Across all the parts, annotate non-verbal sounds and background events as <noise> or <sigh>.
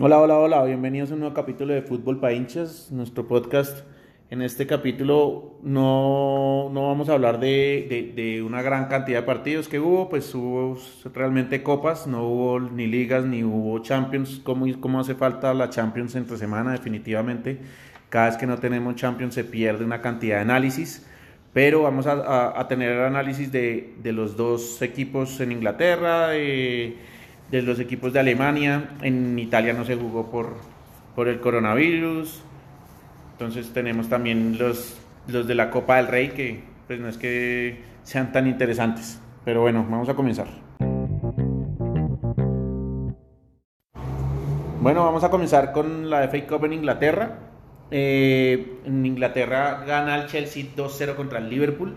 Hola, hola, hola, bienvenidos a un nuevo capítulo de Fútbol para hinchas, nuestro podcast. En este capítulo no, no vamos a hablar de, de, de, una gran cantidad de partidos que hubo, pues hubo realmente copas, no hubo ni ligas ni hubo Champions, como, como hace falta la Champions entre semana definitivamente. Cada vez que no tenemos Champions se pierde una cantidad de análisis, pero vamos a, a, a tener análisis de, de, los dos equipos en Inglaterra. Eh, de los equipos de Alemania. En Italia no se jugó por, por el coronavirus. Entonces tenemos también los, los de la Copa del Rey que pues no es que sean tan interesantes. Pero bueno, vamos a comenzar. Bueno, vamos a comenzar con la FA Cup en Inglaterra. Eh, en Inglaterra gana el Chelsea 2-0 contra el Liverpool.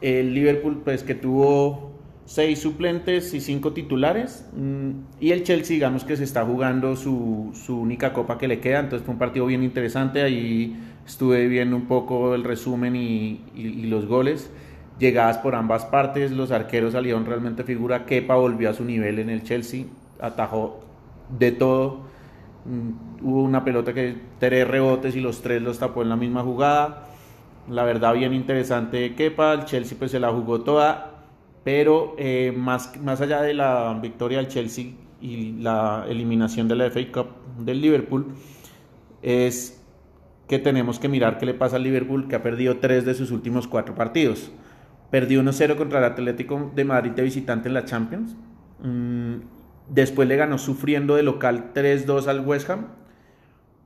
El Liverpool pues que tuvo seis suplentes y cinco titulares. Mm, y el Chelsea, digamos que se está jugando su, su, única copa que le queda. Entonces fue un partido bien interesante. Ahí estuve viendo un poco el resumen y, y, los goles. Llegadas por ambas partes, los arqueros salieron realmente figura. Kepa volvió a su nivel en el Chelsea, atajó de todo. Mm, hubo una pelota que tres rebotes y los tres los tapó en la misma jugada. La verdad, bien interesante Kepa. El Chelsea pues se la jugó toda pero eh, más, más allá de la victoria del Chelsea y la eliminación de la FA Cup del Liverpool, es que tenemos que mirar qué le pasa al Liverpool, que ha perdido tres de sus últimos cuatro partidos. Perdió 1-0 contra el Atlético de Madrid de visitante en la Champions. Mm, después le ganó sufriendo de local 3-2 al West Ham.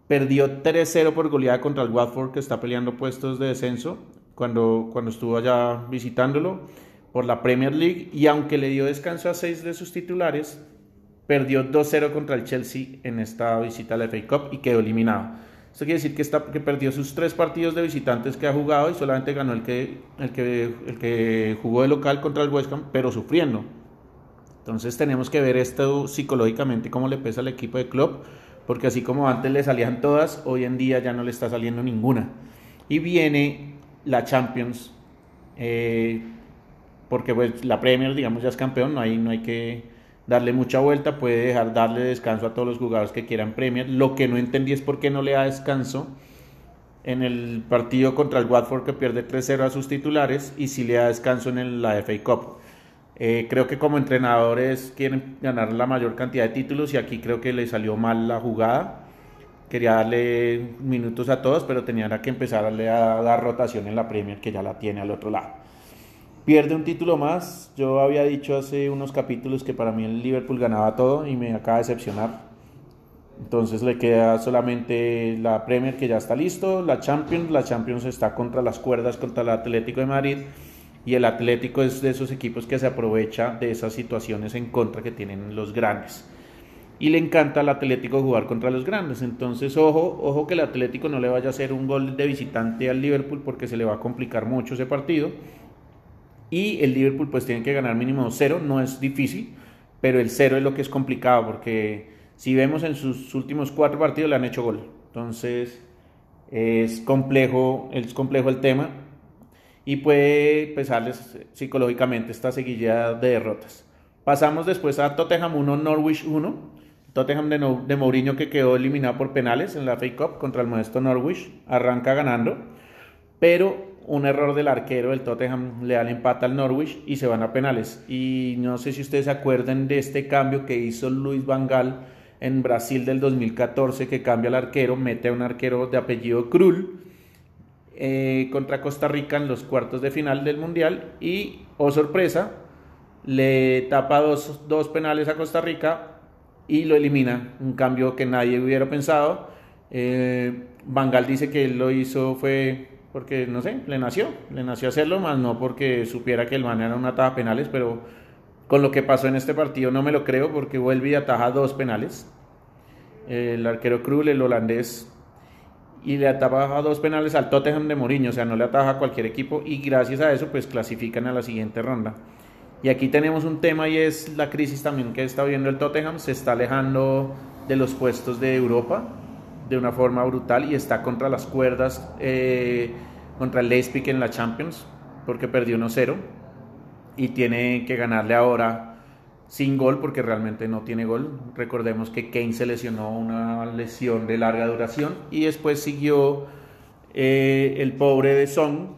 Perdió 3-0 por goleada contra el Watford, que está peleando puestos de descenso cuando, cuando estuvo allá visitándolo por la Premier League y aunque le dio descanso a seis de sus titulares, perdió 2-0 contra el Chelsea en esta visita a la FA Cup y quedó eliminado. Esto quiere decir que, está, que perdió sus tres partidos de visitantes que ha jugado y solamente ganó el que, el, que, el que jugó de local contra el West Ham, pero sufriendo. Entonces tenemos que ver esto psicológicamente cómo le pesa al equipo de club, porque así como antes le salían todas, hoy en día ya no le está saliendo ninguna. Y viene la Champions. Eh, porque pues la Premier, digamos, ya es campeón, no hay, no hay que darle mucha vuelta, puede dejar darle descanso a todos los jugadores que quieran Premier. Lo que no entendí es por qué no le da descanso en el partido contra el Watford que pierde 3-0 a sus titulares y si le da descanso en la FA Cup. Eh, creo que como entrenadores quieren ganar la mayor cantidad de títulos y aquí creo que le salió mal la jugada. Quería darle minutos a todos, pero tenía que empezar a dar rotación en la Premier que ya la tiene al otro lado pierde un título más. Yo había dicho hace unos capítulos que para mí el Liverpool ganaba todo y me acaba de decepcionar. Entonces le queda solamente la Premier que ya está listo, la Champions, la Champions está contra las cuerdas contra el Atlético de Madrid y el Atlético es de esos equipos que se aprovecha de esas situaciones en contra que tienen los grandes. Y le encanta al Atlético jugar contra los grandes. Entonces, ojo, ojo que el Atlético no le vaya a hacer un gol de visitante al Liverpool porque se le va a complicar mucho ese partido y el Liverpool pues tiene que ganar mínimo cero, no es difícil, pero el cero es lo que es complicado porque si vemos en sus últimos cuatro partidos le han hecho gol. Entonces es complejo, es complejo el tema y puede pesarles psicológicamente esta seguilla de derrotas. Pasamos después a Tottenham 1, Norwich 1. Tottenham de, no, de Mourinho que quedó eliminado por penales en la FA Cup contra el modesto Norwich. Arranca ganando, pero un error del arquero del Tottenham le da el empate al Norwich y se van a penales. Y no sé si ustedes se acuerdan de este cambio que hizo Luis Van Gaal en Brasil del 2014, que cambia al arquero, mete a un arquero de apellido Krul eh, contra Costa Rica en los cuartos de final del Mundial y, oh sorpresa, le tapa dos, dos penales a Costa Rica y lo elimina. Un cambio que nadie hubiera pensado. Eh, Van Gaal dice que él lo hizo fue porque no sé, le nació, le nació hacerlo, más no porque supiera que el man era una taja penales, pero con lo que pasó en este partido no me lo creo porque vuelve y ataja dos penales. El arquero Krul, el holandés, y le ataja dos penales al Tottenham de Mourinho, o sea, no le ataja a cualquier equipo y gracias a eso pues clasifican a la siguiente ronda. Y aquí tenemos un tema y es la crisis también que está viendo el Tottenham, se está alejando de los puestos de Europa de una forma brutal y está contra las cuerdas eh, contra el Leipzig en la Champions, porque perdió 1-0 y tiene que ganarle ahora sin gol porque realmente no tiene gol. Recordemos que Kane se lesionó una lesión de larga duración y después siguió eh, el pobre de Son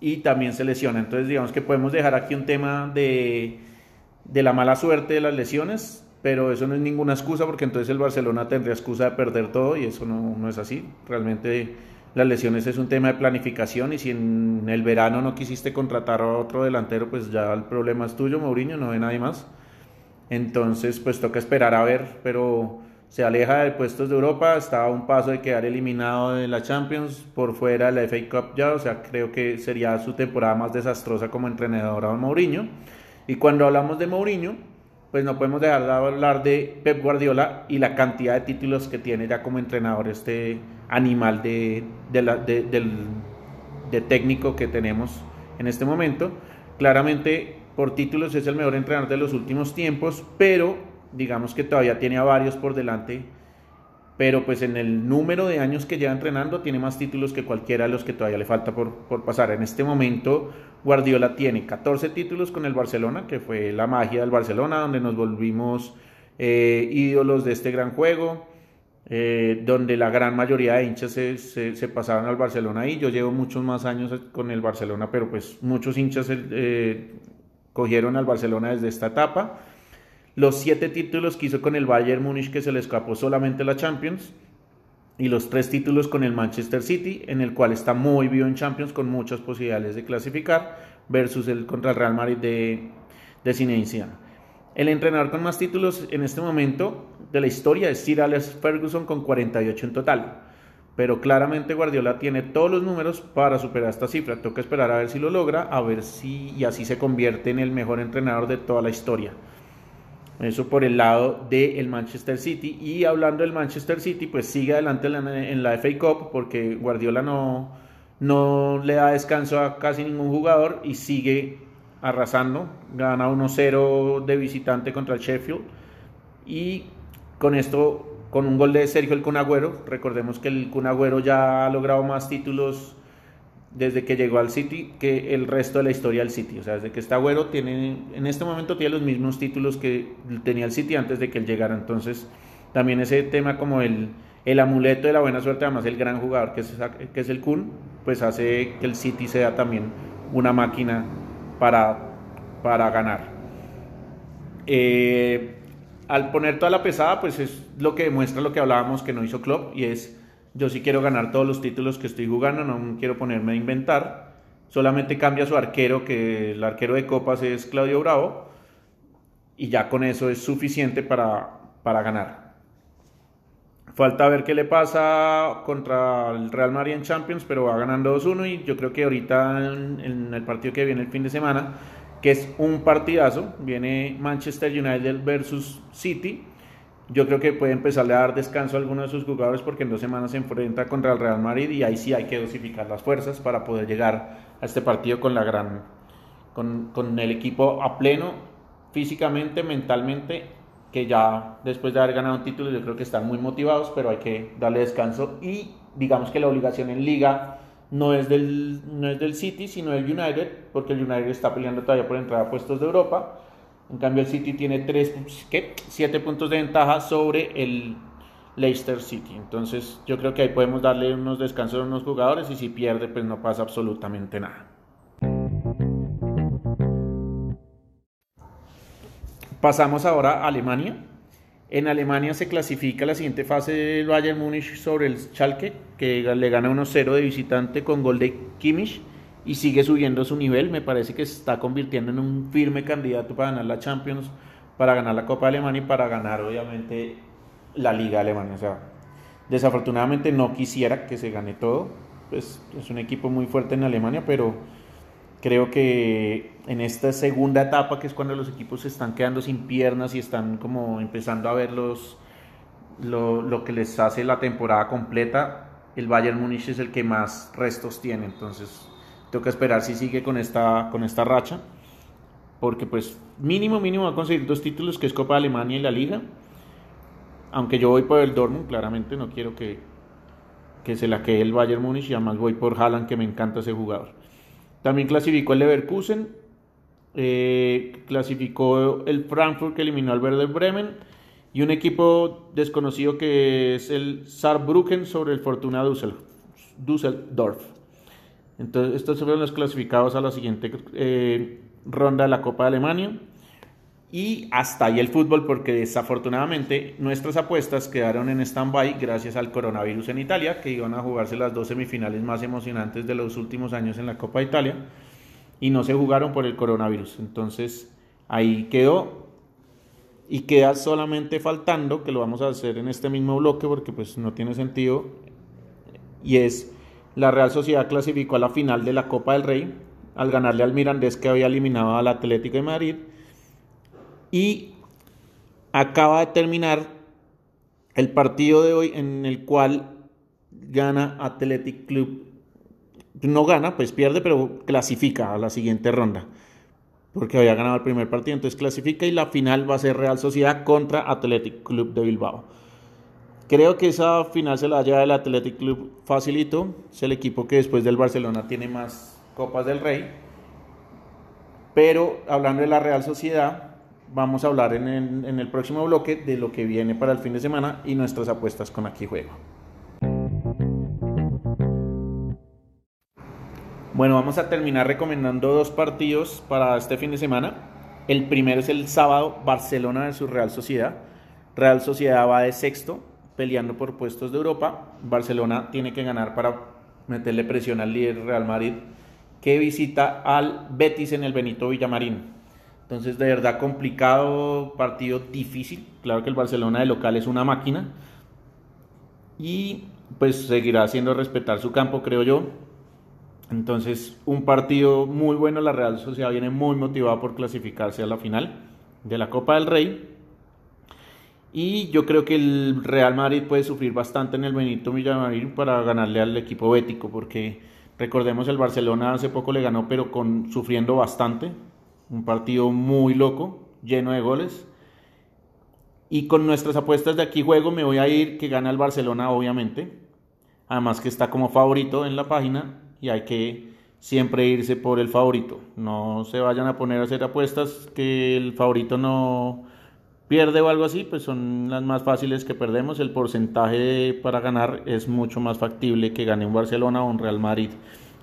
y también se lesiona. Entonces digamos que podemos dejar aquí un tema de, de la mala suerte de las lesiones, pero eso no es ninguna excusa porque entonces el Barcelona tendría excusa de perder todo y eso no, no es así. Realmente las lesiones es un tema de planificación y si en el verano no quisiste contratar a otro delantero, pues ya el problema es tuyo, Mourinho, no hay nadie más. Entonces, pues toca esperar a ver, pero se aleja de puestos de Europa, está a un paso de quedar eliminado de la Champions, por fuera de la FA Cup ya, o sea, creo que sería su temporada más desastrosa como entrenador a Mourinho. Y cuando hablamos de Mourinho, pues no podemos dejar de hablar de Pep Guardiola y la cantidad de títulos que tiene ya como entrenador este animal de, de, técnico que tenemos en este momento. Claramente por títulos es el mejor entrenador de los últimos tiempos, pero digamos que todavía tiene a varios por delante. Pero pues en el número de años que lleva entrenando tiene más títulos que cualquiera de los que todavía le falta por, por pasar. En este momento Guardiola tiene 14 títulos con el Barcelona, que fue la magia del Barcelona, donde nos volvimos eh, ídolos de este gran juego. Eh, donde la gran mayoría de hinchas se, se, pasaron al Barcelona y yo llevo muchos más años con el Barcelona, pero pues muchos hinchas eh, cogieron al Barcelona desde esta etapa. Los siete títulos que hizo con el Bayern Múnich que se le escapó solamente la Champions y los tres títulos con el Manchester City, en el cual está muy vivo en Champions con muchas posibilidades de clasificar, versus el contra el Real Madrid de, de Zinedine el entrenador con más títulos en este momento de la historia es Sir Alex Ferguson con 48 en total. Pero claramente Guardiola tiene todos los números para superar esta cifra. Toca esperar a ver si lo logra, a ver si y así se convierte en el mejor entrenador de toda la historia. Eso por el lado del Manchester City. Y hablando del Manchester City, pues sigue adelante en la, FA Cup porque Guardiola no, no le da descanso a casi ningún jugador y sigue arrasando, gana 1-0 de visitante contra el Sheffield y con esto, con un gol de Sergio el Cunagüero, recordemos que el Cunagüero ya ha logrado más títulos desde que llegó al City que el resto de la historia del City, o sea, desde que está Agüero tiene, en este momento tiene los mismos títulos que tenía el City antes de que él llegara, entonces también ese tema como el, el amuleto de la buena suerte, además el gran jugador que es, que es el Kun, pues hace que el City sea también una máquina para, para ganar. Eh, al poner toda la pesada, pues es lo que demuestra lo que hablábamos que no hizo Klopp y es yo sí quiero ganar todos los títulos que estoy jugando, no quiero ponerme a inventar. Solamente cambia su arquero, que el arquero de copas es Claudio Bravo, y ya con eso es suficiente para, para ganar. Falta ver qué le pasa contra el Real Madrid en Champions, pero va ganando 2-1 y yo creo que ahorita en, el partido que viene el fin de semana, que es un partidazo, viene Manchester United versus City. Yo creo que puede empezar a dar descanso a algunos de sus jugadores porque en dos semanas se enfrenta contra el Real Madrid y ahí sí hay que dosificar las fuerzas para poder llegar a este partido con la gran con, con el equipo a pleno físicamente, mentalmente que ya después de haber ganado un título yo creo que están muy motivados, pero hay que darle descanso y digamos que la obligación en liga no es del, no es del City, sino del United, porque el United está peleando todavía por entrar a puestos de Europa. En cambio el City tiene tres, ¿qué? siete puntos de ventaja sobre el Leicester City. Entonces yo creo que ahí podemos darle unos descansos a unos jugadores y si pierde pues no pasa absolutamente nada. Pasamos ahora a Alemania. En Alemania se clasifica la siguiente fase del Bayern Múnich sobre el Schalke, que le gana 1-0 de visitante con gol de Kimmich y sigue subiendo su nivel. Me parece que se está convirtiendo en un firme candidato para ganar la Champions, para ganar la Copa de Alemania y para ganar, obviamente, la Liga Alemana. O sea, desafortunadamente no quisiera que se gane todo. Pues es un equipo muy fuerte en Alemania, pero Creo que en esta segunda etapa, que es cuando los equipos se están quedando sin piernas y están como empezando a ver los, lo, que les hace la temporada completa, el Bayern Múnich es el que más restos tiene. Entonces, que esperar si sigue con esta, con esta racha. Porque pues mínimo, mínimo va a conseguir dos títulos, que es Copa Alemania y la Liga. Aunque yo voy por el Dortmund, claramente no quiero que, que se la quede el Bayern Múnich y además voy por Haaland que me encanta ese jugador. También clasificó el Leverkusen, eh, clasificó el Frankfurt que eliminó al Werder Bremen y un equipo desconocido que es el Saarbrücken sobre el Fortuna Düsseldorf. Entonces, estos fueron los clasificados a la siguiente eh, ronda de la Copa de Alemania. Y hasta ahí el fútbol, porque desafortunadamente nuestras apuestas quedaron en stand-by gracias al coronavirus en Italia, que iban a jugarse las dos semifinales más emocionantes de los últimos años en la Copa de Italia, y no se jugaron por el coronavirus. Entonces ahí quedó y queda solamente faltando, que lo vamos a hacer en este mismo bloque porque pues no tiene sentido, y es la Real Sociedad clasificó a la final de la Copa del Rey al ganarle al Mirandés que había eliminado al Atlético de Madrid y acaba de terminar el partido de hoy en el cual gana Athletic Club. No gana, pues pierde, pero clasifica a la siguiente ronda. Porque había ganado el primer partido, entonces clasifica y la final va a ser Real Sociedad contra Athletic Club de Bilbao. Creo que esa final se la lleva el Athletic Club facilito. Es el equipo que después del Barcelona tiene más Copas del Rey. Pero hablando de la Real Sociedad, vamos a hablar en el, próximo bloque de lo que viene para el fin de semana y nuestras apuestas con Aquí Juego. Bueno, vamos a terminar recomendando dos partidos para este fin de semana. El primero es el sábado, Barcelona su Real Sociedad. Real Sociedad va de sexto, peleando por puestos de Europa. Barcelona tiene que ganar para meterle presión al líder Real Madrid, que visita al Betis en el Benito Villamarín. Entonces, de verdad, complicado, partido difícil. Claro que el Barcelona de local es una máquina. Y pues seguirá haciendo respetar su campo, creo yo. Entonces, un partido muy bueno. La Real Sociedad viene muy motivada por clasificarse a la final de la Copa del Rey. Y yo creo que el Real Madrid puede sufrir bastante en el Benito Villamarín para ganarle al equipo bético, porque recordemos el Barcelona hace poco le ganó, pero con sufriendo bastante. Un partido muy loco, lleno de goles. Y con nuestras apuestas de aquí juego me voy a ir que gana el Barcelona, obviamente. Además que está como favorito en la página y hay que siempre irse por el favorito. No se vayan a poner a hacer apuestas que el favorito no pierde o algo así, pues son las más fáciles que perdemos. El porcentaje para ganar es mucho más factible que gane un Barcelona o un Real Madrid.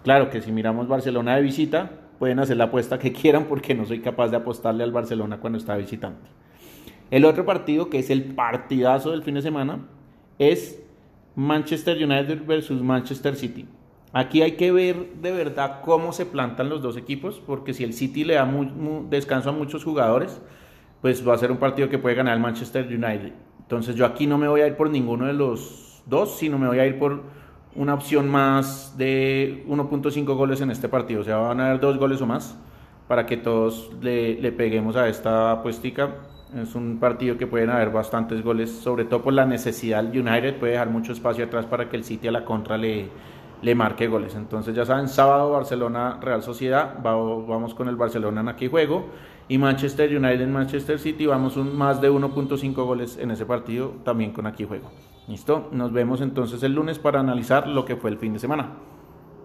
Claro que si miramos Barcelona de visita, pueden hacer la apuesta que <laughs> quieran porque no soy capaz de apostarle al Barcelona cuando está visitante. El otro partido, que es el partidazo del fin de semana, es Manchester United versus Manchester City. Aquí hay que ver de verdad cómo se plantan los dos equipos, porque si el City le da descanso a muchos jugadores, pues va a ser un partido que puede ganar el Manchester United. Entonces yo aquí no me voy a ir por ninguno de los dos, sino me voy a ir por una opción más de 1.5 goles en este partido. O sea, van a haber dos goles o más para que todos le, peguemos a esta apuestica. Es un partido que pueden haber bastantes goles, sobre todo por la necesidad. El United puede dejar mucho espacio atrás para que el City a la contra le, le marque goles. Entonces ya saben, sábado Barcelona Real Sociedad, vamos con el Barcelona en aquí juego. Y Manchester United Manchester City, vamos un más de 1.5 goles en ese partido también con aquí juego. Listo, nos vemos entonces el lunes para analizar lo que fue el fin de semana.